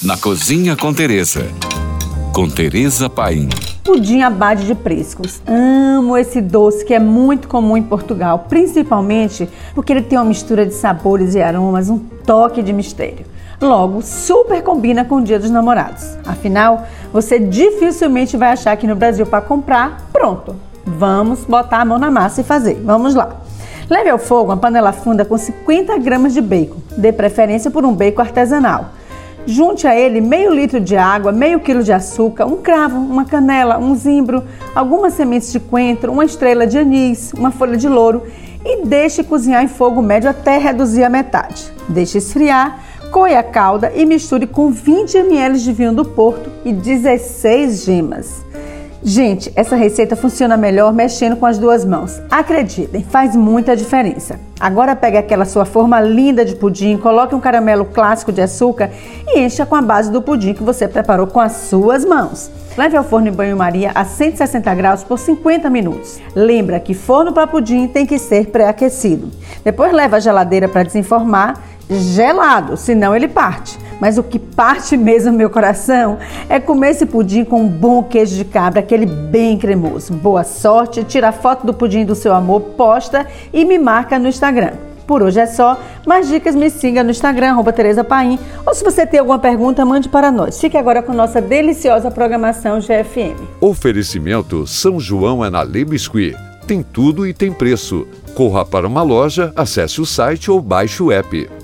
Na Cozinha com Tereza. Com Tereza Paim. Pudim abade de prescos. Amo esse doce que é muito comum em Portugal, principalmente porque ele tem uma mistura de sabores e aromas, um toque de mistério. Logo, super combina com o Dia dos Namorados. Afinal, você dificilmente vai achar aqui no Brasil para comprar pronto. Vamos botar a mão na massa e fazer. Vamos lá. Leve ao fogo uma panela funda com 50 gramas de bacon. Dê preferência por um bacon artesanal. Junte a ele meio litro de água, meio quilo de açúcar, um cravo, uma canela, um zimbro, algumas sementes de coentro, uma estrela de anis, uma folha de louro e deixe cozinhar em fogo médio até reduzir a metade. Deixe esfriar, coe a calda e misture com 20 ml de vinho do Porto e 16 gemas. Gente, essa receita funciona melhor mexendo com as duas mãos. Acreditem, faz muita diferença. Agora pegue aquela sua forma linda de pudim, coloque um caramelo clássico de açúcar e encha com a base do pudim que você preparou com as suas mãos. Leve ao forno em banho-maria a 160 graus por 50 minutos. Lembra que forno para pudim tem que ser pré-aquecido. Depois leva à geladeira para desenformar gelado, senão ele parte. Mas o que parte mesmo meu coração é comer esse pudim com um bom queijo de cabra, aquele bem cremoso. Boa sorte, tira a foto do pudim do seu amor, posta e me marca no Instagram. Por hoje é só. Mais dicas me siga no Instagram, arroba Tereza Paim. Ou se você tem alguma pergunta, mande para nós. Fique agora com nossa deliciosa programação GFM. Oferecimento São João é na Le Biscuit. Tem tudo e tem preço. Corra para uma loja, acesse o site ou baixe o app.